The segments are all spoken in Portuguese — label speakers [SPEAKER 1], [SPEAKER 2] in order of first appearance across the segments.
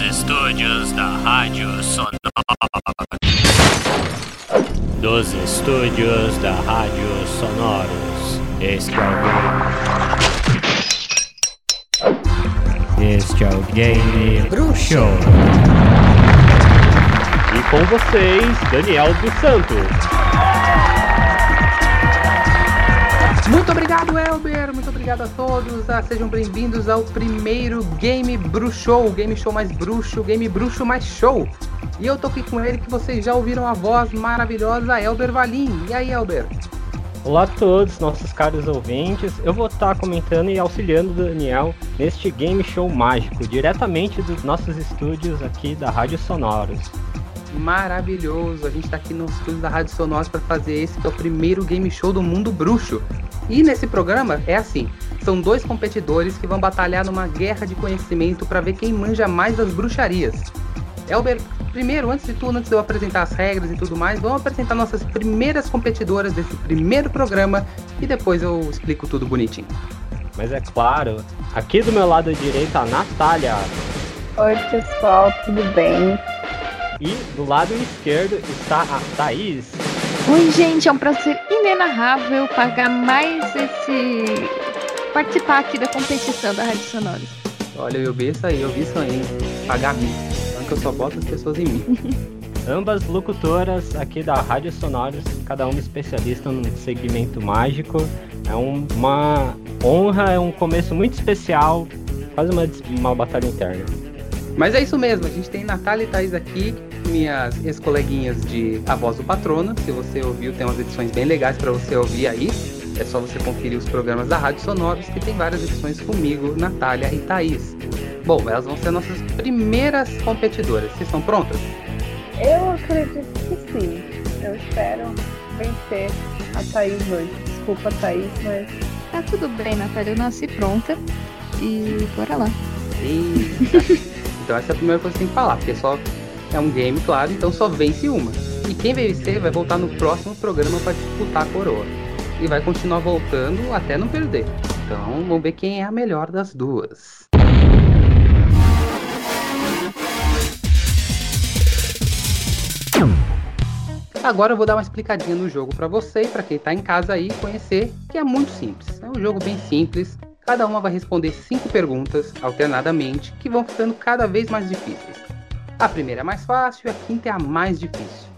[SPEAKER 1] Dos estúdios da Rádio Sonora. Dos estúdios da Rádio Sonoros. Este é o. Este é o Game Bruxo.
[SPEAKER 2] E com vocês, Daniel dos Santos.
[SPEAKER 3] Muito obrigado, Elber. Muito obrigado a todos. Ah, sejam bem-vindos ao primeiro Game Bruxo, o game show mais bruxo, o game bruxo mais show. E eu tô aqui com ele que vocês já ouviram a voz maravilhosa, Elber Valim. E aí, Elber?
[SPEAKER 2] Olá a todos, nossos caros ouvintes. Eu vou estar comentando e auxiliando o Daniel neste game show mágico, diretamente dos nossos estúdios aqui da Rádio Sonoros
[SPEAKER 3] maravilhoso. A gente está aqui no estúdio da Rádio Sonoros para fazer esse que é o primeiro game show do mundo bruxo. E nesse programa é assim: são dois competidores que vão batalhar numa guerra de conhecimento para ver quem manja mais das bruxarias. Elber, primeiro, antes de tudo, antes de eu apresentar as regras e tudo mais, vamos apresentar nossas primeiras competidoras desse primeiro programa e depois eu explico tudo bonitinho.
[SPEAKER 2] Mas é claro, aqui do meu lado direito a Natália.
[SPEAKER 4] Oi pessoal, tudo bem?
[SPEAKER 2] E do lado esquerdo está a Thaís.
[SPEAKER 5] Oi, gente, é um prazer inenarrável pagar mais esse. participar aqui da competição da Rádio Sonora.
[SPEAKER 3] Olha, eu vi isso aí, eu vi isso aí. Pagar mim. que eu só boto as pessoas em mim.
[SPEAKER 2] Ambas locutoras aqui da Rádio Sonoros, cada uma especialista no segmento mágico. É um, uma honra, é um começo muito especial, quase uma, uma batalha interna.
[SPEAKER 3] Mas é isso mesmo, a gente tem Natália e Thaís aqui, minhas ex-coleguinhas de A Voz do Patrono. Se você ouviu, tem umas edições bem legais para você ouvir aí. É só você conferir os programas da Rádio Sonoros, que tem várias edições comigo, Natália e Thaís. Bom, elas vão ser nossas primeiras competidoras. Vocês estão prontas?
[SPEAKER 4] Eu acredito que sim. Eu espero vencer a Thaís hoje. Desculpa, Thaís, mas.
[SPEAKER 5] Tá tudo bem, Natália. Eu nasci pronta. E bora lá.
[SPEAKER 3] então essa é a primeira coisa que você tem que falar, porque só é um game, claro, então só vence uma. E quem vencer vai voltar no próximo programa para disputar a coroa. E vai continuar voltando até não perder. Então vamos ver quem é a melhor das duas. Agora eu vou dar uma explicadinha no jogo para você e para quem está em casa aí conhecer, que é muito simples. É um jogo bem simples. Cada uma vai responder cinco perguntas alternadamente, que vão ficando cada vez mais difíceis. A primeira é mais fácil e a quinta é a mais difícil.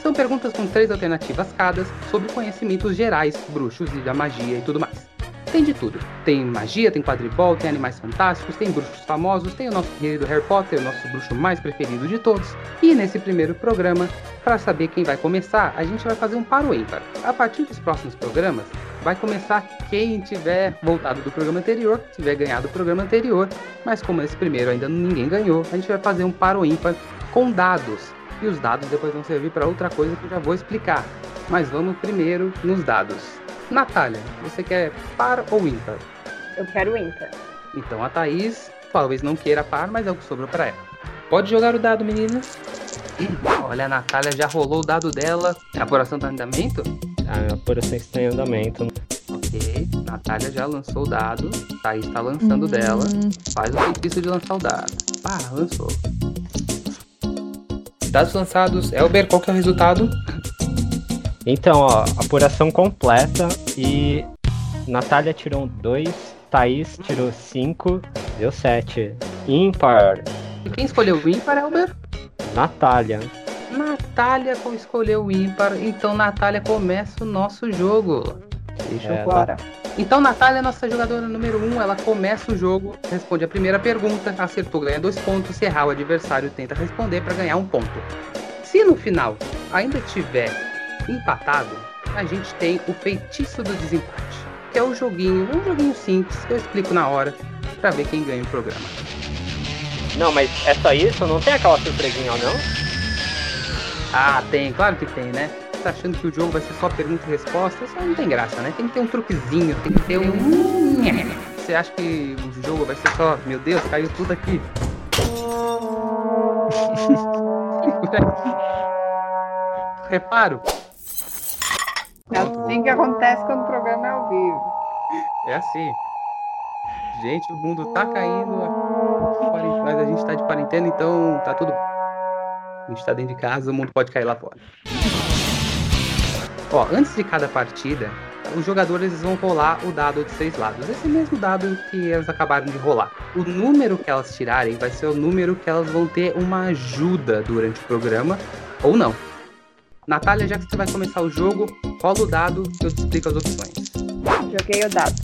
[SPEAKER 3] São perguntas com três alternativas cada sobre conhecimentos gerais, bruxos e da magia e tudo mais. Tem de tudo. Tem magia, tem quadribol, tem animais fantásticos, tem bruxos famosos, tem o nosso querido Harry Potter, o nosso bruxo mais preferido de todos. E nesse primeiro programa, para saber quem vai começar, a gente vai fazer um paro ímpar. A partir dos próximos programas, vai começar quem tiver voltado do programa anterior, tiver ganhado o programa anterior, mas como esse primeiro ainda ninguém ganhou, a gente vai fazer um paro ímpar com dados. E os dados depois vão servir para outra coisa que eu já vou explicar. Mas vamos primeiro nos dados. Natália, você quer par ou ímpar?
[SPEAKER 4] Eu quero ímpar.
[SPEAKER 3] Então a Thaís talvez não queira par, mas é o que sobrou para ela. Pode jogar o dado, meninas. Olha, a Natália já rolou o dado dela. A apuração tá em andamento?
[SPEAKER 2] A apuração está em andamento.
[SPEAKER 3] Ok, Natália já lançou o dado. Thaís está lançando hum. dela. Faz o feitiço de lançar o dado. Ah, lançou. Dados lançados. Elber, qual que é o resultado?
[SPEAKER 2] Então, ó, apuração completa e Natália tirou 2, Thaís tirou 5, deu 7. Ímpar.
[SPEAKER 3] E quem escolheu o ímpar, Elber?
[SPEAKER 2] Natália.
[SPEAKER 3] Natália escolheu o ímpar, então Natália começa o nosso jogo. Deixa eu é, Então Natália é nossa jogadora número 1, um, ela começa o jogo, responde a primeira pergunta, acertou, ganha dois pontos, se errar o adversário tenta responder para ganhar um ponto. Se no final ainda tiver empatado, a gente tem o feitiço do desempate, que é o joguinho, um joguinho simples que eu explico na hora para ver quem ganha o programa.
[SPEAKER 2] Não, mas é só isso? Não tem aquela surpresinha, não?
[SPEAKER 3] Ah, tem, claro que tem, né? Você tá achando que o jogo vai ser só pergunta e resposta? Isso não tem graça, né? Tem que ter um truquezinho, tem que ter um. Você acha que o jogo vai ser só, meu Deus, caiu tudo aqui. Reparo.
[SPEAKER 4] É assim que acontece quando o programa é ao vivo.
[SPEAKER 3] É assim. Gente, o mundo tá caindo. Mas a gente tá de quarentena, então tá tudo. A gente tá dentro de casa, o mundo pode cair lá fora. Ó, antes de cada partida, os jogadores vão rolar o dado de seis lados. Esse mesmo dado que elas acabaram de rolar. O número que elas tirarem vai ser o número que elas vão ter uma ajuda durante o programa, ou não. Natália, já que você vai começar o jogo, rola o dado que eu te explico as opções.
[SPEAKER 4] Joguei o dado.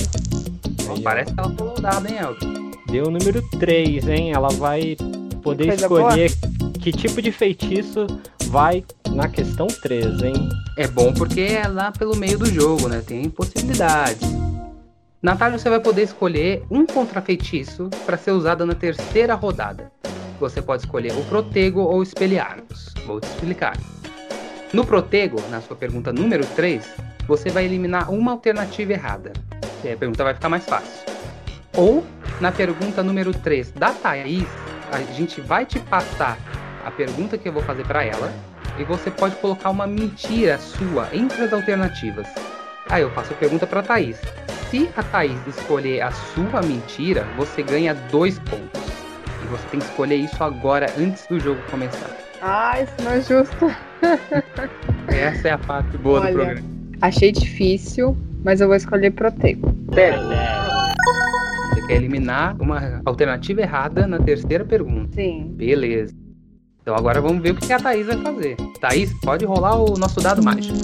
[SPEAKER 3] Ó, parece que ela rolou o dado, hein, Elton?
[SPEAKER 2] Deu o número 3, hein? Ela vai poder escolher que tipo de feitiço vai na questão 3, hein?
[SPEAKER 3] É bom porque é lá pelo meio do jogo, né? Tem possibilidades. Natália, você vai poder escolher um contrafeitiço para ser usado na terceira rodada. Você pode escolher o Protego ou o Espelharmos. Vou te explicar. No Protego, na sua pergunta número 3, você vai eliminar uma alternativa errada. E aí a pergunta vai ficar mais fácil. Ou, na pergunta número 3 da Thaís, a gente vai te passar a pergunta que eu vou fazer para ela e você pode colocar uma mentira sua entre as alternativas. Aí eu faço a pergunta para Thaís. Se a Thaís escolher a sua mentira, você ganha dois pontos. E você tem que escolher isso agora, antes do jogo começar.
[SPEAKER 4] Ah, isso não é justo.
[SPEAKER 3] Essa é a parte boa
[SPEAKER 4] Olha.
[SPEAKER 3] do programa.
[SPEAKER 4] Achei difícil, mas eu vou escolher Protego.
[SPEAKER 3] Sério. Você quer eliminar uma alternativa errada na terceira pergunta.
[SPEAKER 4] Sim.
[SPEAKER 3] Beleza. Então agora vamos ver o que a Thaís vai fazer. Thaís, pode rolar o nosso dado mágico.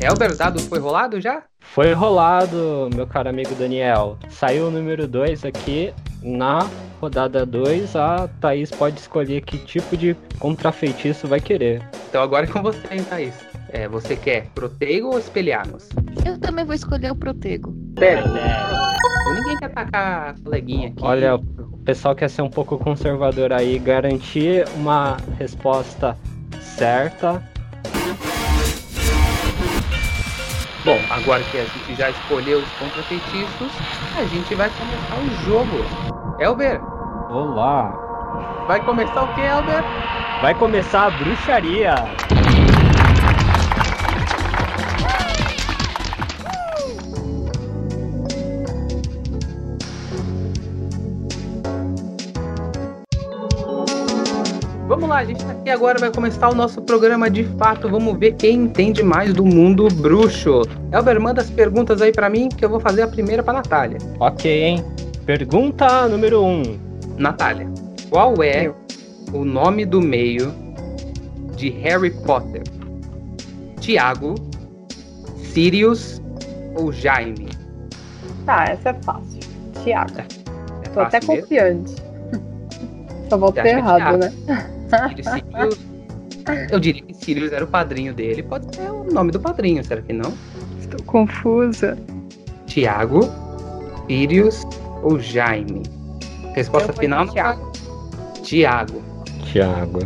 [SPEAKER 3] Elber, o dado foi rolado já?
[SPEAKER 2] Foi rolado, meu caro amigo Daniel. Saiu o número 2 aqui. Na rodada 2, a Thaís pode escolher que tipo de contrafeitiço vai querer.
[SPEAKER 3] Então agora é com você, hein, Thaís. É, você quer Protego ou Espelharmos?
[SPEAKER 5] Eu também vou escolher o Protego.
[SPEAKER 3] Então ninguém quer atacar a coleguinha aqui.
[SPEAKER 2] Olha, o pessoal quer ser um pouco conservador aí, garantir uma resposta certa.
[SPEAKER 3] Bom, agora que a gente já escolheu os contrafeitiços, a gente vai começar o jogo. Elber,
[SPEAKER 2] Olá!
[SPEAKER 3] vai começar o que, Elber?
[SPEAKER 2] Vai começar a bruxaria!
[SPEAKER 3] Lá, a gente tá aqui agora, vai começar o nosso programa de fato. Vamos ver quem entende mais do mundo bruxo. Elber, manda as perguntas aí pra mim, que eu vou fazer a primeira pra Natália.
[SPEAKER 2] Ok, hein? Pergunta número 1. Um.
[SPEAKER 3] Natália, qual é
[SPEAKER 4] Eu.
[SPEAKER 3] o nome do meio de Harry Potter? Tiago, Sirius ou Jaime?
[SPEAKER 4] Tá, essa é fácil. Tiago.
[SPEAKER 3] É
[SPEAKER 4] Tô até
[SPEAKER 3] mesmo?
[SPEAKER 4] confiante. Só vou ter
[SPEAKER 3] que é
[SPEAKER 4] errado, né?
[SPEAKER 3] Sirius, Sirius- Eu diria que Sirius era o padrinho dele. Pode ser o nome do padrinho, será que não?
[SPEAKER 4] Estou confusa.
[SPEAKER 3] Tiago, Sirius ou Jaime? Resposta final?
[SPEAKER 4] de Thiago.
[SPEAKER 3] Tiago.
[SPEAKER 2] Tiago.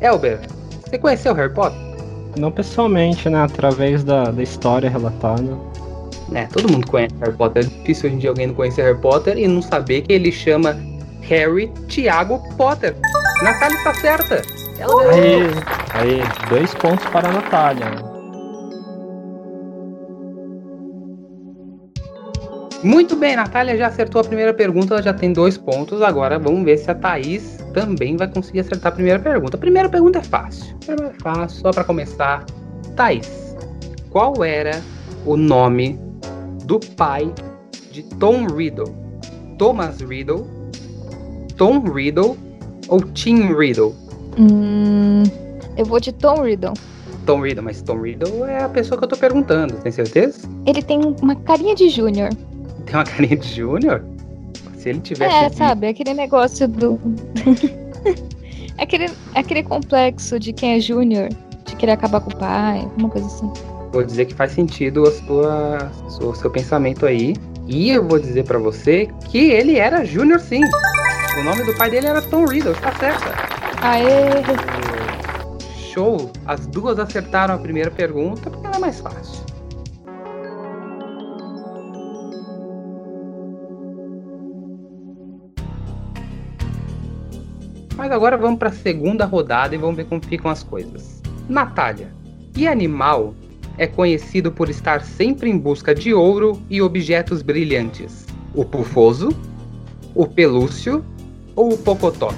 [SPEAKER 3] Elber, você conheceu Harry Potter?
[SPEAKER 2] Não pessoalmente, né? Através da, da história relatada.
[SPEAKER 3] É, todo mundo conhece Harry Potter. É difícil hoje em dia alguém não conhecer Harry Potter e não saber que ele chama Harry Tiago Potter. Natália está certa. Ela ganhou.
[SPEAKER 2] Aí, aí, dois pontos para a Natália.
[SPEAKER 3] Muito bem, Natália já acertou a primeira pergunta, ela já tem dois pontos. Agora vamos ver se a Thaís também vai conseguir acertar a primeira pergunta. A primeira pergunta é fácil. A primeira é fácil, só para começar. Thaís, qual era o nome do pai de Tom Riddle? Thomas Riddle, Tom Riddle ou Tim Riddle?
[SPEAKER 5] Hum, eu vou de Tom Riddle.
[SPEAKER 3] Tom Riddle, mas Tom Riddle é a pessoa que eu tô perguntando, tem certeza?
[SPEAKER 5] Ele tem uma carinha de Júnior.
[SPEAKER 3] Tem uma carinha de Júnior? Se ele tivesse.
[SPEAKER 5] É, sabe? Aquele negócio do. aquele, aquele complexo de quem é Júnior, de querer acabar com o pai, alguma coisa assim.
[SPEAKER 3] Vou dizer que faz sentido a sua, o seu pensamento aí. E eu vou dizer pra você que ele era Júnior sim. O nome do pai dele era Tom Riddle, está certa.
[SPEAKER 5] Aê!
[SPEAKER 3] Show! As duas acertaram a primeira pergunta porque ela é mais fácil. Mas agora vamos para a segunda rodada e vamos ver como ficam as coisas. Natália, que animal é conhecido por estar sempre em busca de ouro e objetos brilhantes? O pufoso, o pelúcio ou o Pocotó?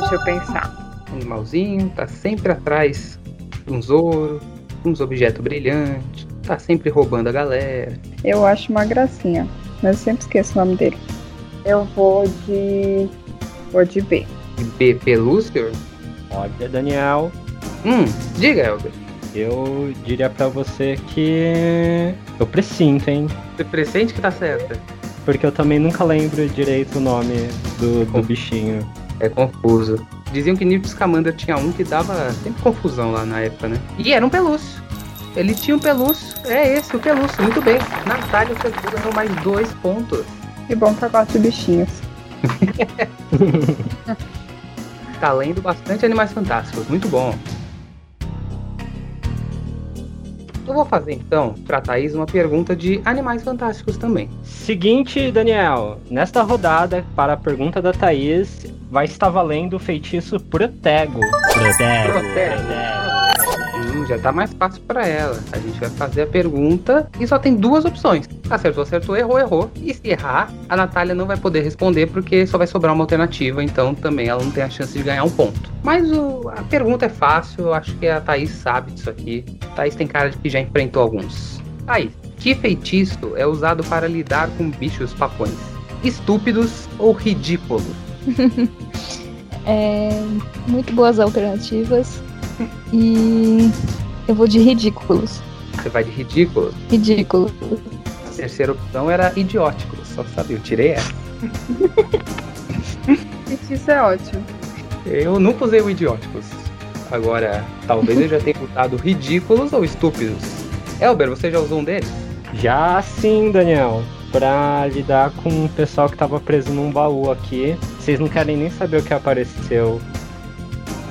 [SPEAKER 4] Deixa eu pensar.
[SPEAKER 3] Animalzinho, tá sempre atrás de uns ouro, uns objetos brilhantes, tá sempre roubando a galera.
[SPEAKER 4] Eu acho uma gracinha, mas eu sempre esqueço o nome dele. Eu vou de. Vou de B.
[SPEAKER 3] B. Pelúcio?
[SPEAKER 2] Olha, Daniel,
[SPEAKER 3] Hum, diga, Elber.
[SPEAKER 2] eu diria pra você que eu presinto, hein?
[SPEAKER 3] Você presente que tá certa?
[SPEAKER 2] Porque eu também nunca lembro direito o nome do, do bichinho.
[SPEAKER 3] É confuso. Diziam que Newt Scamander tinha um que dava sempre confusão lá na época, né? E era um pelúcio. Ele tinha um pelúcio. É esse, o pelúcio. Muito bem. Natália, você ganhou mais dois pontos.
[SPEAKER 4] Que bom gosto de bichinhos.
[SPEAKER 3] Tá lendo bastante Animais Fantásticos. Muito bom. Eu vou fazer então pra Thaís uma pergunta de Animais Fantásticos também.
[SPEAKER 2] Seguinte, Daniel, nesta rodada, para a pergunta da Thaís, vai estar valendo o feitiço Protego.
[SPEAKER 1] Protego.
[SPEAKER 3] Protego. Já tá mais fácil pra ela. A gente vai fazer a pergunta e só tem duas opções. Acertou, acertou, errou, errou. E se errar, a Natália não vai poder responder porque só vai sobrar uma alternativa, então também ela não tem a chance de ganhar um ponto. Mas o- a pergunta é fácil, eu acho que a Thaís sabe disso aqui. Thaís tem cara de que já enfrentou alguns. Thaís, que feitiço é usado para lidar com bichos papões? Estúpidos ou ridículos?
[SPEAKER 5] É, muito boas alternativas. E eu vou de ridículos.
[SPEAKER 3] Você vai de ridículos?
[SPEAKER 5] Ridículos.
[SPEAKER 3] A terceira opção era idióticos, só sabia, eu tirei essa.
[SPEAKER 4] Isso é ótimo.
[SPEAKER 3] Eu nunca usei o idióticos. Agora, talvez eu já tenha usado ridículos ou estúpidos. Elber, você já usou um deles?
[SPEAKER 2] Já sim, Daniel, pra lidar com o pessoal que tava preso num baú aqui. Vocês não querem nem saber o que apareceu.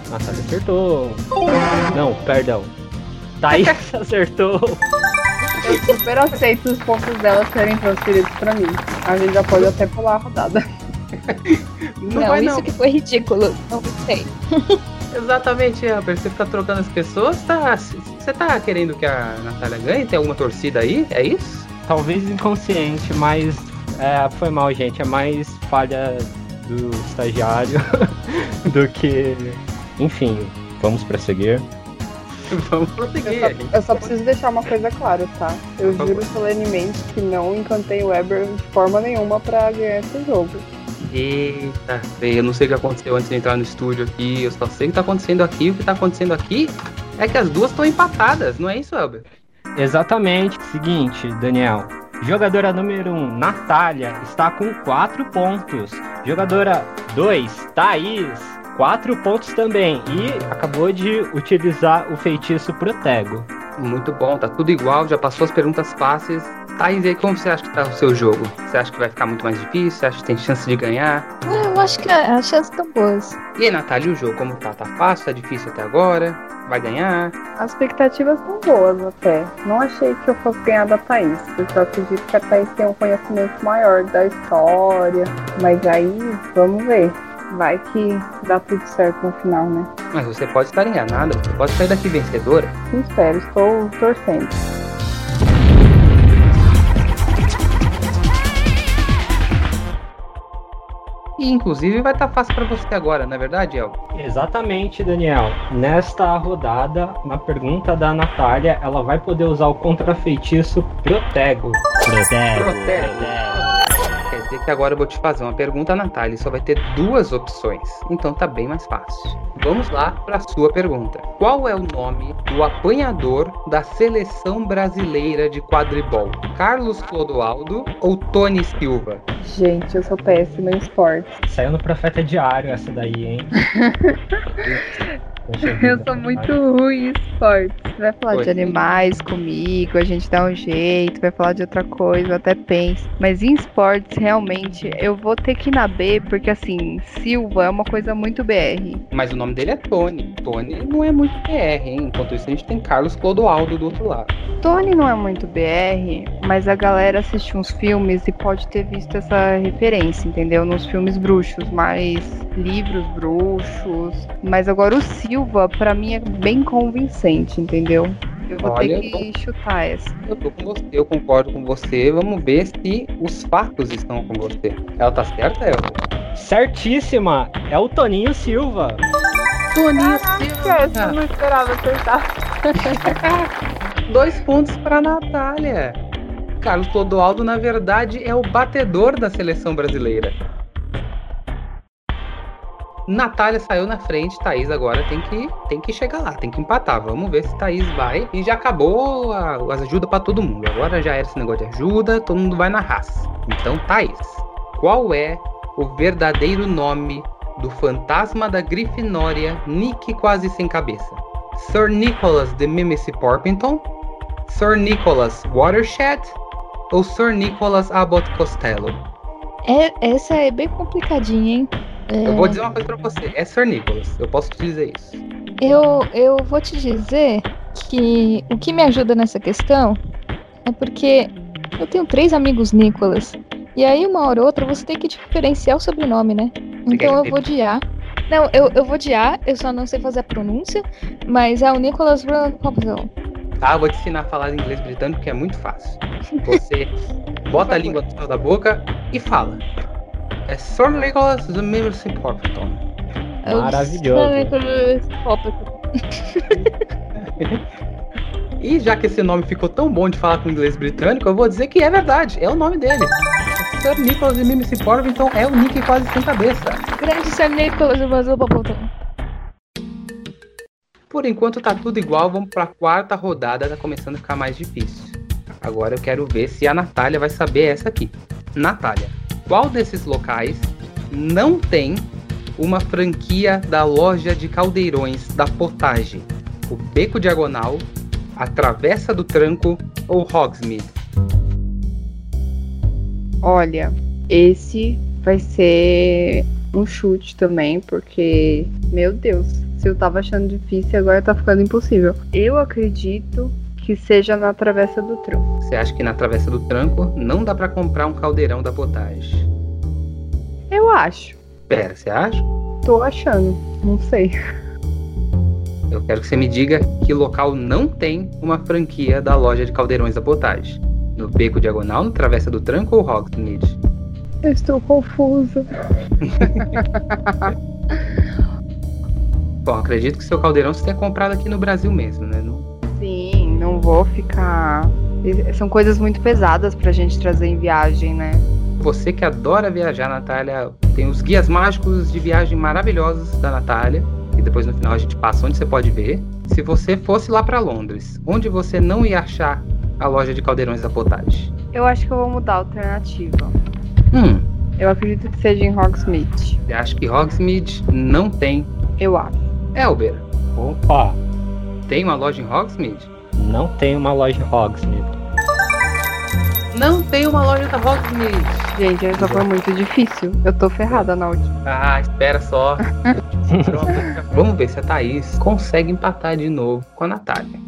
[SPEAKER 2] Natália acertou. Não, perdão. Thaís acertou.
[SPEAKER 4] Eu super aceito os pontos dela serem transferidos pra mim. A gente já pode até pular a rodada.
[SPEAKER 3] Não,
[SPEAKER 5] Não,
[SPEAKER 3] vai
[SPEAKER 5] isso
[SPEAKER 3] não.
[SPEAKER 5] que foi ridículo. Não sei.
[SPEAKER 3] Exatamente, Elber. Você fica trocando as pessoas, tá. Você tá querendo que a Natália ganhe? Tem alguma torcida aí? É isso?
[SPEAKER 2] Talvez inconsciente, mas é, foi mal, gente. É mais falha do estagiário do que. Enfim, vamos prosseguir.
[SPEAKER 3] Vamos
[SPEAKER 4] Eu
[SPEAKER 3] prosseguir.
[SPEAKER 4] só,
[SPEAKER 3] a gente
[SPEAKER 4] eu só preciso deixar uma coisa clara, tá? Eu
[SPEAKER 3] Por
[SPEAKER 4] juro solenemente que não encantei o Weber de forma nenhuma pra ganhar esse jogo.
[SPEAKER 3] Eita, eu não sei o que aconteceu antes de entrar no estúdio aqui. Eu só sei o que tá acontecendo aqui. O que tá acontecendo aqui é que as duas estão empatadas, não é isso, Elber?
[SPEAKER 2] Exatamente. Seguinte, Daniel. Jogadora número 1, um, Natália, está com 4 pontos. Jogadora 2, Thaís, 4 pontos também. E acabou de utilizar o feitiço Protego.
[SPEAKER 3] Muito bom, tá tudo igual, já passou as perguntas fáceis. Thaís, e aí como você acha que tá o seu jogo? Você acha que vai ficar muito mais difícil? Você acha que tem chance de ganhar?
[SPEAKER 5] Eu acho que a- as chances estão boas.
[SPEAKER 3] E aí, Natália, o jogo como tá? Tá fácil? Tá difícil até agora? Vai ganhar?
[SPEAKER 4] As expectativas estão boas até. Não achei que eu fosse ganhar da Thaís, porque eu acredito que a Thaís tem um conhecimento maior da história. Mas aí, vamos ver. Vai que dá tudo certo no final, né?
[SPEAKER 3] Mas você pode estar enganada, você pode sair daqui vencedora.
[SPEAKER 4] Sim, espero, estou torcendo.
[SPEAKER 3] E inclusive vai estar fácil pra você agora, não é verdade, El?
[SPEAKER 2] Exatamente, Daniel. Nesta rodada, na pergunta da Natália, ela vai poder usar o contrafeitiço Protego.
[SPEAKER 1] Protego.
[SPEAKER 3] Protego. Quer que agora eu vou te fazer uma pergunta, Natália, e só vai ter duas opções. Então tá bem mais fácil. Vamos lá para sua pergunta. Qual é o nome do apanhador da seleção brasileira de quadribol? Carlos Clodoaldo ou Tony Silva?
[SPEAKER 4] Gente, eu sou péssima em esportes.
[SPEAKER 2] Saiu no Profeta Diário essa daí, hein?
[SPEAKER 4] Eu sou muito ruim em esportes. Vai falar
[SPEAKER 3] Foi.
[SPEAKER 4] de animais comigo, a gente dá um jeito, vai falar de outra coisa, eu até penso. Mas em esportes, realmente, eu vou ter que ir na B, porque assim, Silva é uma coisa muito BR.
[SPEAKER 3] Mas o nome dele é Tony. Tony não é muito PR, hein? Enquanto isso, a gente tem Carlos Clodoaldo do outro lado.
[SPEAKER 4] Tony não é muito BR, mas a galera assiste uns filmes e pode ter visto essa referência, entendeu? Nos filmes bruxos, mais livros bruxos. Mas agora o Silva, pra mim, é bem convincente, entendeu? Eu vou
[SPEAKER 3] Olha,
[SPEAKER 4] ter que chutar essa.
[SPEAKER 3] Eu tô com você, eu concordo com você. Vamos ver se os fatos estão com você. Ela tá certa, Elton?
[SPEAKER 2] Certíssima! É o Toninho Silva.
[SPEAKER 3] Toninho
[SPEAKER 4] Caraca, eu não esperava acertar.
[SPEAKER 3] Dois pontos para Natália. Carlos Clodoaldo, na verdade, é o batedor da seleção brasileira. Natália saiu na frente, Thaís agora tem que, tem que chegar lá, tem que empatar. Vamos ver se Thaís vai. E já acabou a, as ajuda para todo mundo. Agora já era esse negócio de ajuda, todo mundo vai na raça. Então, Thaís, qual é o verdadeiro nome do fantasma da Grifinória, Nick quase sem cabeça? Sir Nicholas de Mimsy Porpington? Sir Nicholas Watershed? Ou Sir Nicholas Abbott Costello?
[SPEAKER 5] É, essa é bem complicadinha, hein? É,
[SPEAKER 3] Eu vou dizer uma coisa pra você, é Sir Nicholas, eu posso te dizer isso.
[SPEAKER 5] eu, eu vou te dizer que o que me ajuda nessa questão é porque eu tenho três amigos Nicolas. E aí, uma hora ou outra, você tem que diferenciar o sobrenome, né? Então eu vou de A. Não, eu, eu vou de A, eu só não sei fazer a pronúncia, mas é o Nicholas Robson.
[SPEAKER 3] Tá, eu vou te ensinar a falar inglês britânico, que é muito fácil. Você bota a língua no céu da boca e fala. É Sir Nicholas de Mimsy Porpington.
[SPEAKER 2] Maravilhoso.
[SPEAKER 3] E já que esse nome ficou tão bom de falar com inglês britânico, eu vou dizer que é verdade, é o nome dele. Sir Nicholas de Mimsy Porpington é o Nick quase sem cabeça.
[SPEAKER 5] Grande Sir Nicholas Robson.
[SPEAKER 3] Por enquanto tá tudo igual, vamos pra quarta rodada, tá começando a ficar mais difícil. Agora eu quero ver se a Natália vai saber essa aqui. Natália, qual desses locais não tem uma franquia da loja de caldeirões da Potage? O Beco Diagonal, a Travessa do Tranco ou Hogsmeade?
[SPEAKER 4] Olha, esse vai ser um chute também, porque, meu Deus, se eu tava achando difícil, agora tá ficando impossível. Eu acredito que seja na Travessa do Tronco.
[SPEAKER 3] Você acha que na Travessa do Tranco não dá pra comprar um caldeirão da Potage?
[SPEAKER 4] Eu acho.
[SPEAKER 3] Pera, você acha?
[SPEAKER 4] Tô achando. Não sei.
[SPEAKER 3] Eu quero que você me diga que local não tem uma franquia da loja de caldeirões da Potage. No Beco Diagonal, no Travessa do Tranco ou Hogsmeade?
[SPEAKER 4] Eu estou confusa.
[SPEAKER 3] Bom, acredito que seu caldeirão você tenha comprado aqui no Brasil mesmo, né? Não
[SPEAKER 4] vou ficar. São coisas muito pesadas pra gente trazer em viagem, né?
[SPEAKER 3] Você que adora viajar, Natália, tem os guias mágicos de viagem maravilhosos da Natália. E depois no final a gente passa onde você pode ver. Se você fosse lá pra Londres, onde você não ia achar a loja de caldeirões da Potage?
[SPEAKER 4] Eu acho que eu vou mudar a alternativa.
[SPEAKER 3] Hum,
[SPEAKER 4] Eu acredito que seja em Hogsmeade.
[SPEAKER 3] você acha que Hogsmeade não tem
[SPEAKER 4] Eu acho.
[SPEAKER 3] Elber?
[SPEAKER 2] Opa!
[SPEAKER 3] Tem uma loja em Hogsmeade?
[SPEAKER 2] Não tem uma loja Hogsmeade.
[SPEAKER 3] Não tem uma loja da Hogsmeade.
[SPEAKER 4] Gente, essa foi muito difícil. Eu tô ferrada na última.
[SPEAKER 3] Ah, espera só. Vamos ver se a Thaís consegue empatar de novo com a Natália.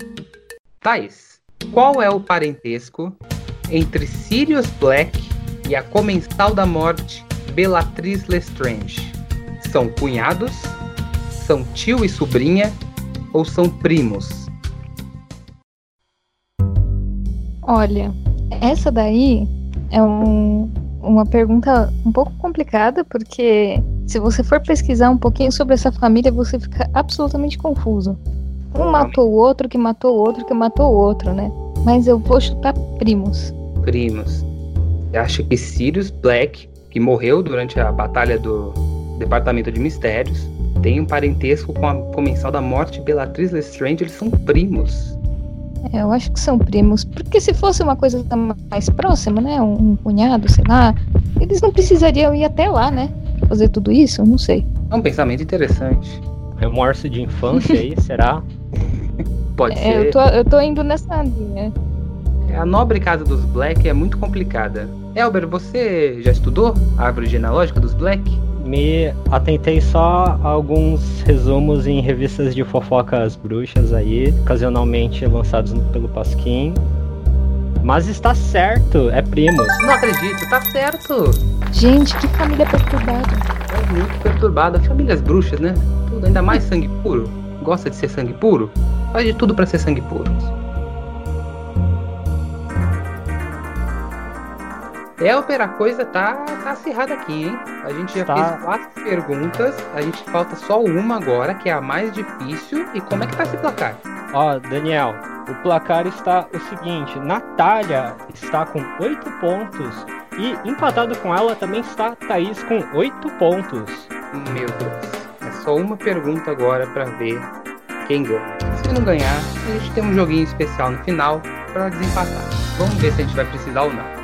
[SPEAKER 3] Thaís, qual é o parentesco entre Sirius Black e a Comensal da Morte Bellatrix Lestrange? São cunhados? São tio e sobrinha? Ou são primos?
[SPEAKER 5] Olha, essa daí é um- uma pergunta um pouco complicada, porque se você for pesquisar um pouquinho sobre essa família, você fica absolutamente confuso. Um matou o outro, que matou o outro, que matou o outro, né? Mas eu vou chutar primos.
[SPEAKER 3] Primos. Você acha que Sirius Black, que morreu durante a batalha do Departamento de Mistérios, tem um parentesco com a Comensal da Morte Bellatrix Lestrange? Eles são primos.
[SPEAKER 5] É, eu acho que são primos. Porque se fosse uma coisa mais próxima, né? Um, um cunhado, sei lá, eles não precisariam ir até lá, né? Fazer tudo isso? Eu não sei.
[SPEAKER 3] É um pensamento interessante.
[SPEAKER 2] Remorso de infância aí, será?
[SPEAKER 3] Pode
[SPEAKER 5] É,
[SPEAKER 3] ser.
[SPEAKER 5] eu, tô, eu tô indo nessa linha.
[SPEAKER 3] A nobre casa dos Black é muito complicada. Elber, você já estudou a árvore genealógica dos Black?
[SPEAKER 2] Me atentei só a alguns resumos em revistas de fofocas bruxas aí, ocasionalmente lançados pelo Pasquim. Mas está certo, é primos.
[SPEAKER 3] Não acredito, tá certo.
[SPEAKER 5] Gente, que família perturbada.
[SPEAKER 3] É muito perturbada. Famílias bruxas, né? Tudo, ainda mais sangue puro. Gosta de ser sangue puro? Faz de tudo pra ser sangue puro. Elber, a coisa tá, tá acirrada aqui, hein? A gente já
[SPEAKER 2] Tá.
[SPEAKER 3] fez quatro perguntas, a gente falta só uma agora, que é a mais difícil. E como é que tá esse placar?
[SPEAKER 2] Ó, Daniel, o placar está o seguinte: Natália está com 8 pontos e empatado com ela também está Thaís com 8 pontos.
[SPEAKER 3] Meu Deus. É só uma pergunta agora pra ver quem ganha. Se não ganhar, a gente tem um joguinho especial no final pra desempatar. Vamos ver se a gente vai precisar ou não.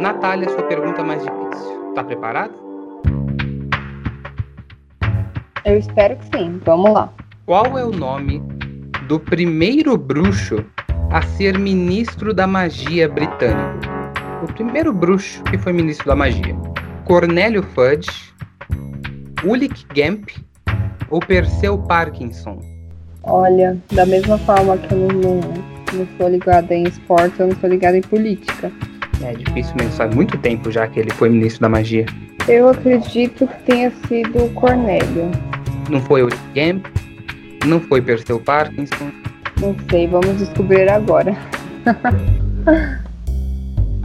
[SPEAKER 3] Natália, sua pergunta mais difícil. Tá preparada?
[SPEAKER 4] Eu espero que sim. Vamos lá.
[SPEAKER 3] Qual é o nome do primeiro bruxo a ser ministro da magia britânico? O primeiro bruxo que foi ministro da magia. Cornélio Fudge, Ulick Gamp ou Perseu Parkinson?
[SPEAKER 4] Olha, da mesma forma que eu não, não, não sou ligada em esporte, eu não sou ligada em política.
[SPEAKER 3] É difícil mesmo, faz muito tempo já que ele foi ministro da magia.
[SPEAKER 4] Eu acredito que tenha sido o Cornélio.
[SPEAKER 3] Não foi Ulick Gamp, não foi Perseu Parkinson.
[SPEAKER 4] Não sei, vamos descobrir agora.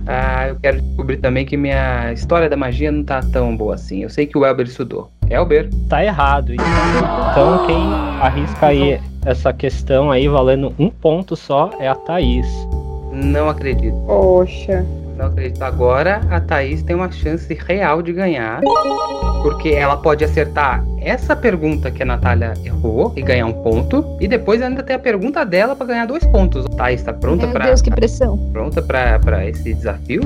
[SPEAKER 3] Ah, eu quero descobrir também que minha história da magia não tá tão boa assim. Eu sei que o Elber estudou. Elber?
[SPEAKER 2] Tá errado. Então quem arrisca aí essa questão aí valendo um ponto só é a Thaís.
[SPEAKER 3] Não acredito.
[SPEAKER 4] Poxa.
[SPEAKER 3] Não acredito. Agora a Thaís tem uma chance real de ganhar. Porque ela pode acertar essa pergunta que a Natália errou e ganhar um ponto. E depois ainda tem a pergunta dela pra ganhar dois pontos. Thaís, tá pronta
[SPEAKER 5] Meu
[SPEAKER 3] pra,
[SPEAKER 5] Deus, que pressão.
[SPEAKER 3] pronta pra, pra esse desafio?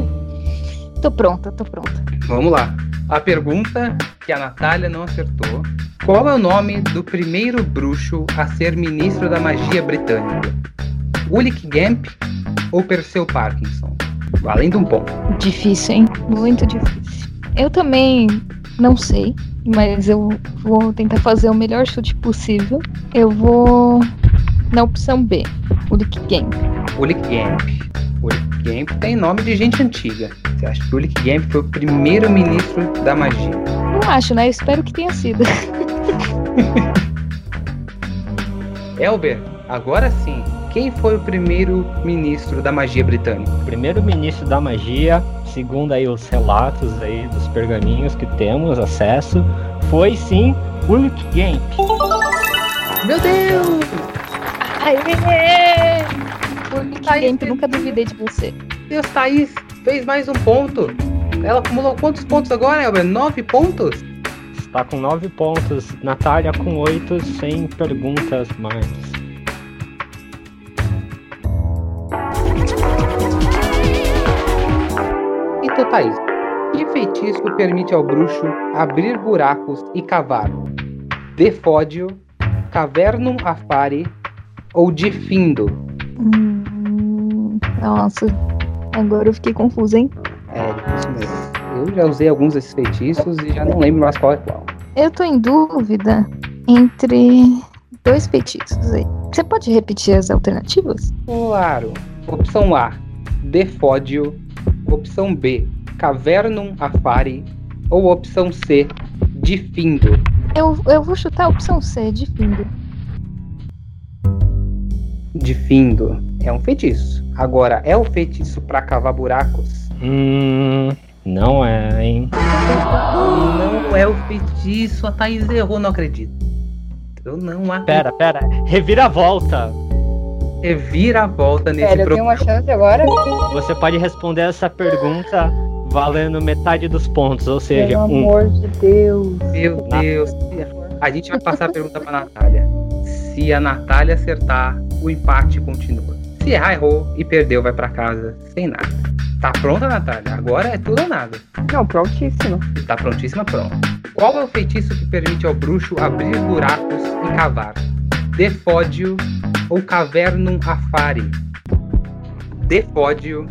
[SPEAKER 5] Tô pronta, tô pronta.
[SPEAKER 3] Vamos lá. A pergunta que a Natália não acertou. Qual é o nome do primeiro bruxo a ser ministro da magia britânica? Ulick Gamp ou Perseu Parkinson? Valendo um ponto.
[SPEAKER 5] Difícil, hein? Muito difícil. Eu também não sei, mas eu vou tentar fazer o melhor chute possível. Eu vou na opção B, o Lick Game.
[SPEAKER 3] Ulick Gamp. Ulick Gamp tem nome de gente antiga. Você acha que Ulick Gamp foi o primeiro ministro da magia?
[SPEAKER 5] Não acho, né? Eu espero que tenha sido.
[SPEAKER 3] Elber, agora sim. Quem foi o primeiro ministro da magia britânica?
[SPEAKER 2] O primeiro ministro da magia, segundo aí os relatos aí dos pergaminhos que temos acesso, foi sim Ulrich Gamp.
[SPEAKER 3] Meu Deus!
[SPEAKER 5] Aê! Game,
[SPEAKER 3] tem-
[SPEAKER 5] nunca duvidei de você.
[SPEAKER 3] Deus, Thaís fez mais um ponto. Ela acumulou quantos pontos agora, Elber? Nove pontos?
[SPEAKER 2] Está com 9 pontos. Natália com 8, sem perguntas mais.
[SPEAKER 3] Então, Thaís, que feitiço permite ao bruxo abrir buracos e cavar? Defódio, Cavernum Afare ou Difindo?
[SPEAKER 5] Hum, nossa, agora eu fiquei confusa, hein?
[SPEAKER 3] É difícil mesmo. Eu já usei alguns desses feitiços e já não lembro mais qual é qual.
[SPEAKER 5] Eu tô em dúvida entre dois feitiços aí. Você pode repetir as alternativas?
[SPEAKER 3] Claro. Opção A, Defódio. Opção B, Cavernum Afare. Ou opção C, Difindo.
[SPEAKER 5] Eu, eu vou chutar a opção C, de findo.
[SPEAKER 3] Difindo é um feitiço. Agora, é o feitiço pra cavar buracos?
[SPEAKER 2] Hum. Não é, hein?
[SPEAKER 3] Não é o feitiço. A Thaís errou, não acredito. Eu não acredito.
[SPEAKER 2] Pera, pera.
[SPEAKER 3] Revira a volta nesse
[SPEAKER 4] Sério, eu tenho
[SPEAKER 3] programa.
[SPEAKER 4] uma chance agora?
[SPEAKER 2] Você pode responder essa pergunta valendo metade dos pontos, ou seja,
[SPEAKER 4] Pelo
[SPEAKER 2] um.
[SPEAKER 4] amor de Deus.
[SPEAKER 3] Meu Deus. A gente vai passar a pergunta pra Natália. Se a Natália acertar, o empate continua. Se errar, errou e perdeu, vai pra casa sem nada. Tá pronta, Natália? Agora é tudo ou nada.
[SPEAKER 4] Não, prontíssimo.
[SPEAKER 3] Tá prontíssima, pronto. Qual é o feitiço que permite ao bruxo abrir buracos e cavar? Defódio ou Cavernum Afare? Defódio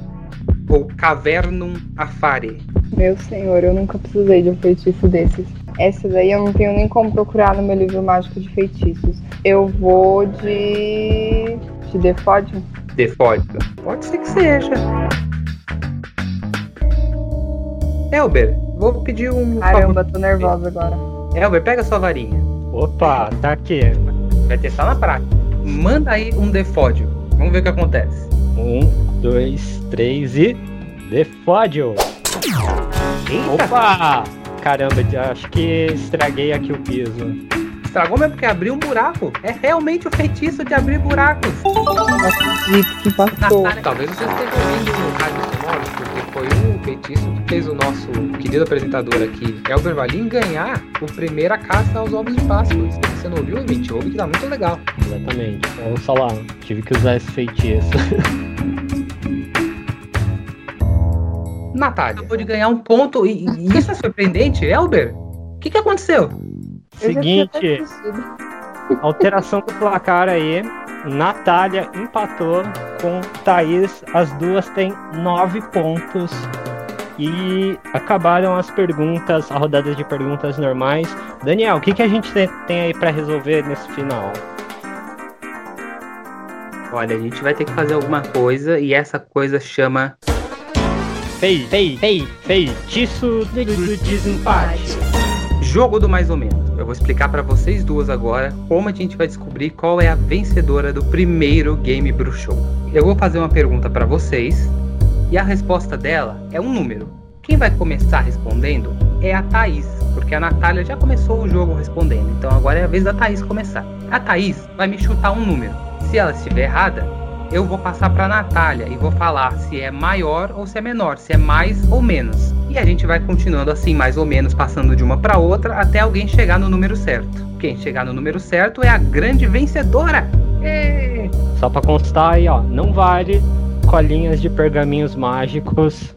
[SPEAKER 3] ou Cavernum Afare?
[SPEAKER 4] Meu senhor, eu nunca precisei de um feitiço desses. Essa daí eu não tenho nem como procurar no meu livro mágico de feitiços. Eu vou de. de Defódio.
[SPEAKER 3] Defódio. Pode ser que seja. Elber, vou pedir um favor.
[SPEAKER 4] Caramba, tô nervosa agora.
[SPEAKER 3] Elber, pega sua varinha.
[SPEAKER 2] Opa, tá aqui.
[SPEAKER 3] vai testar na prática. Manda aí um defódio. Vamos ver o que acontece.
[SPEAKER 2] Um, dois, três e. Defódio!
[SPEAKER 3] Eita,
[SPEAKER 2] Opa! Caramba, acho que estraguei aqui o piso.
[SPEAKER 3] Estragou mesmo porque abriu um buraco. É realmente o feitiço de abrir buracos.
[SPEAKER 4] Que passou.
[SPEAKER 3] Natália, talvez você esteja ouvindo no Rádio Sonoros, porque foi o feitiço que fez o nosso querido apresentador aqui, Elber Valim, ganhar o primeira caça aos ovos de Páscoa. Se você não ouviu, gente, ouve que tá muito legal.
[SPEAKER 2] Exatamente. Ouça lá, tive que usar esse feitiço.
[SPEAKER 3] Natália, acabou de ganhar um ponto e, e isso é surpreendente, Elber? O que, que aconteceu?
[SPEAKER 2] Seguinte, alteração do placar aí. Natália empatou com Thaís. As duas têm nove pontos. E acabaram as perguntas, a rodada de perguntas normais. Daniel, o que, que a gente tem- aí pra resolver nesse final?
[SPEAKER 3] Olha, a gente vai ter que fazer alguma coisa e essa coisa chama
[SPEAKER 2] Fei, fei, fei, feitiço do, do desempate.
[SPEAKER 3] Jogo do mais ou menos. Eu vou explicar pra vocês duas agora como a gente vai descobrir qual é a vencedora do primeiro Game Show. Eu vou fazer uma pergunta pra vocês e a resposta dela é um número. Quem vai começar respondendo é a Thaís, porque a Natália já começou o jogo respondendo, então agora é a vez da Thaís começar. A Thaís vai me chutar um número. Se ela estiver errada, eu vou passar pra Natália e vou falar se é maior ou se é menor, se é mais ou menos. E a gente vai continuando assim, mais ou menos, passando de uma pra outra até alguém chegar no número certo. Quem chegar no número certo é a grande vencedora. Ê!
[SPEAKER 2] Só pra constar aí, ó, não vale colinhas de pergaminhos mágicos.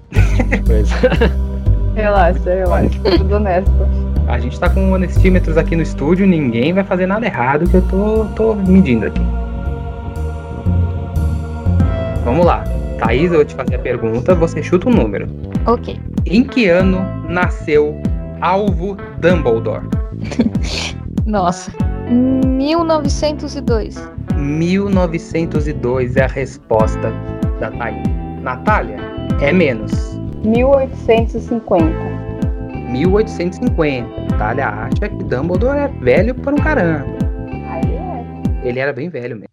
[SPEAKER 2] coisa.
[SPEAKER 4] Relaxa, relaxa. Tudo honesto.
[SPEAKER 3] A gente tá com honestímetros aqui no estúdio, ninguém vai fazer nada errado que eu tô, tô medindo aqui. Vamos lá. Thaís, eu vou te fazer a pergunta, você chuta um número.
[SPEAKER 5] Ok.
[SPEAKER 3] Em que ano nasceu Alvo Dumbledore?
[SPEAKER 5] Nossa. 1902.
[SPEAKER 3] 1902 é a resposta da Thaís. Natália, é menos.
[SPEAKER 4] 1850.
[SPEAKER 3] 1850. Natália acha que Dumbledore é velho por um caramba.
[SPEAKER 4] Aí é.
[SPEAKER 3] Ele era bem velho mesmo.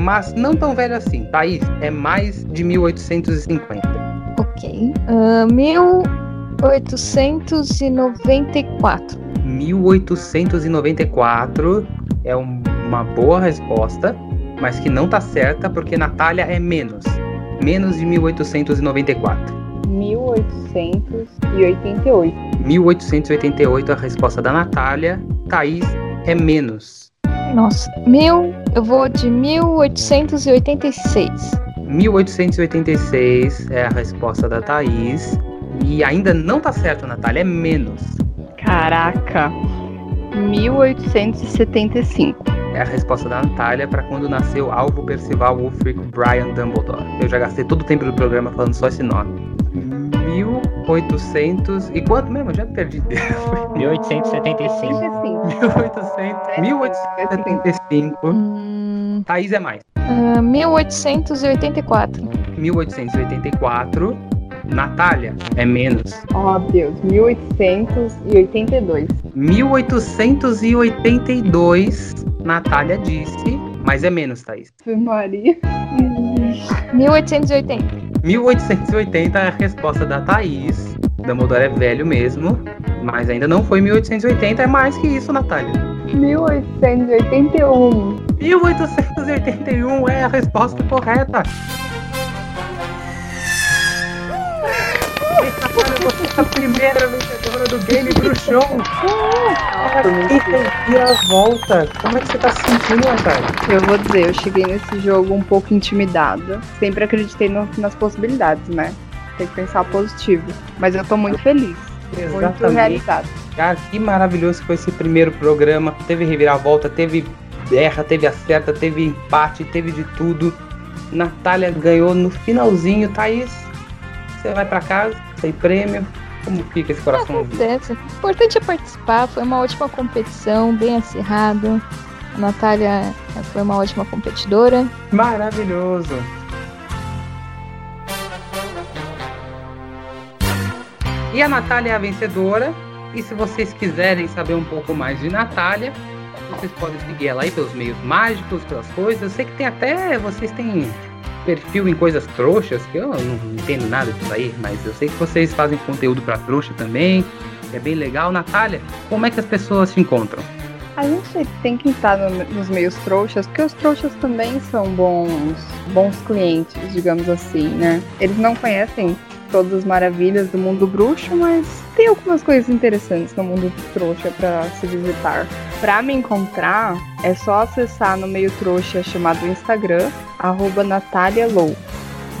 [SPEAKER 3] Mas não tão velho assim. Thaís, é mais de 1850.
[SPEAKER 5] Ok. Ah, 1894.
[SPEAKER 3] 1894 é um- uma boa resposta, mas que não tá certa porque Natália é menos. Menos de 1894.
[SPEAKER 4] 1888.
[SPEAKER 3] 1888 é a resposta da Natália. Thaís é menos.
[SPEAKER 5] Nossa. Mil. Eu vou de 1886.
[SPEAKER 3] 1886 é a resposta da Thaís. E ainda não tá certo, Natália, é menos.
[SPEAKER 4] Caraca. 1875.
[SPEAKER 3] É a resposta da Natália para quando nasceu Alvo Percival Wulfric Brian Dumbledore. Eu já gastei todo o tempo do programa falando só esse nome. 1800 e quanto mesmo? Já perdi.
[SPEAKER 2] 1875.
[SPEAKER 4] 75.
[SPEAKER 3] 1800, 1875.
[SPEAKER 5] Hum,
[SPEAKER 3] Thaís é mais.
[SPEAKER 5] ah, 1884.
[SPEAKER 3] 1884. Natália é menos.
[SPEAKER 4] Oh, Deus. 1882.
[SPEAKER 3] 1882. Natália disse, mas é menos, Thaís.
[SPEAKER 4] Maria.
[SPEAKER 5] 1880.
[SPEAKER 3] 1880 é a resposta da Thaís. Dumbledore é velho mesmo, mas ainda não foi 1880, é mais que isso, Natália.
[SPEAKER 4] 1881.
[SPEAKER 3] 1881 é a resposta correta. A primeira vencedora do Game Pro Show. E a volta. Como é que você tá se sentindo, Natália?
[SPEAKER 4] Eu vou dizer, eu cheguei nesse jogo um pouco intimidada. Sempre acreditei no- nas possibilidades, né? Tem que pensar positivo. Mas eu tô muito feliz. Muito realizada.
[SPEAKER 3] Cara, que maravilhoso que foi esse primeiro programa. Teve reviravolta, teve erra, teve acerta, teve empate, teve de tudo. Natália ganhou no finalzinho. Thaís, você vai pra casa, sem prêmio. Como fica esse coração?
[SPEAKER 5] Acontece. O importante é participar. Foi uma ótima competição, bem acirrada. A Natália eh, foi uma ótima competidora.
[SPEAKER 3] Maravilhoso. E a Natália é a vencedora. E se vocês quiserem saber um pouco mais de Natália, Vocês podem seguir ela aí pelos meios mágicos, pelas coisas. Eu sei que tem até. Vocês têm perfil em coisas trouxas, que eu não entendo nada disso aí, mas eu sei que vocês fazem conteúdo para trouxa também. É bem legal. Natália, como é que as pessoas te encontram?
[SPEAKER 4] A gente tem que estar no, nos meios trouxas, porque os trouxas também são bons, bons clientes, digamos assim, né? Eles não conhecem todas as maravilhas do mundo bruxo, mas tem algumas coisas interessantes no mundo trouxa para se visitar. Para me encontrar, é só acessar no meio trouxa chamado Instagram, arroba Natália Low.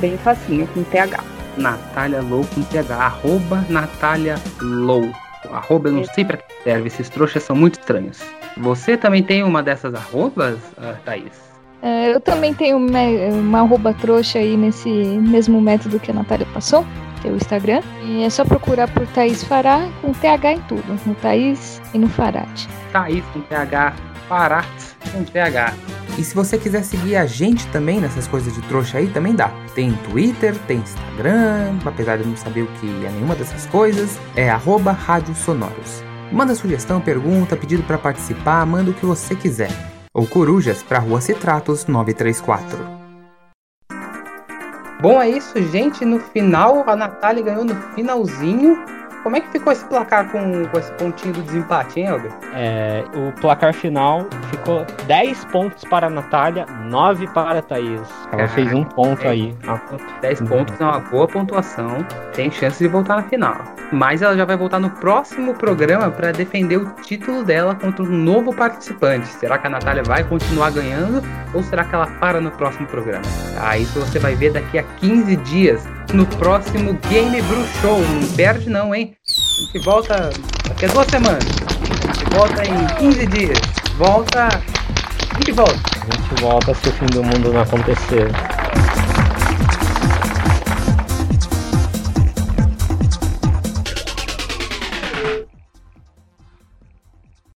[SPEAKER 4] Bem facinho, com TH.
[SPEAKER 3] Natália Low com TH, arroba Natália Low. Arroba eu não sei pra que serve, esses trouxas são muito estranhos. Você também tem uma dessas arrobas, uh, Thaís?
[SPEAKER 5] É, eu também tenho uma, uma arroba trouxa aí nesse mesmo método que a Natália passou, que é o Instagram. E é só procurar por Thaís Fará com TH em tudo, no Thaís e no Farate.
[SPEAKER 3] Thaís com TH, Farate com TH.
[SPEAKER 6] E se você quiser seguir a gente também nessas coisas de trouxa aí, também dá. Tem Twitter, tem Instagram, apesar de eu não saber o que é nenhuma dessas coisas, é arroba Rádio Sonoros. Manda sugestão, pergunta, pedido para participar, manda o que você quiser. Ou corujas para Rua Citratos 934.
[SPEAKER 3] Bom, é isso, gente. No final, a Natália ganhou no finalzinho. Como é que ficou esse placar com, com esse pontinho do desempate, hein, Helga?
[SPEAKER 2] É, o placar final ficou 10 pontos para a Natália, 9 para a Thaís. Ela fez um ponto
[SPEAKER 3] é.
[SPEAKER 2] aí.
[SPEAKER 3] 10 pontos é uma boa pontuação. Tem chance de voltar na final. Mas ela já vai voltar no próximo programa para defender o título dela contra um novo participante. Será que a Natália vai continuar ganhando ou será que ela para no próximo programa? Ah, isso você vai ver daqui a 15 dias no próximo Game Brew Show. Não perde não, hein? A gente volta daqui a duas semanas. A gente volta em 15 dias. Volta. A gente volta.
[SPEAKER 2] A gente volta se o fim do mundo não acontecer.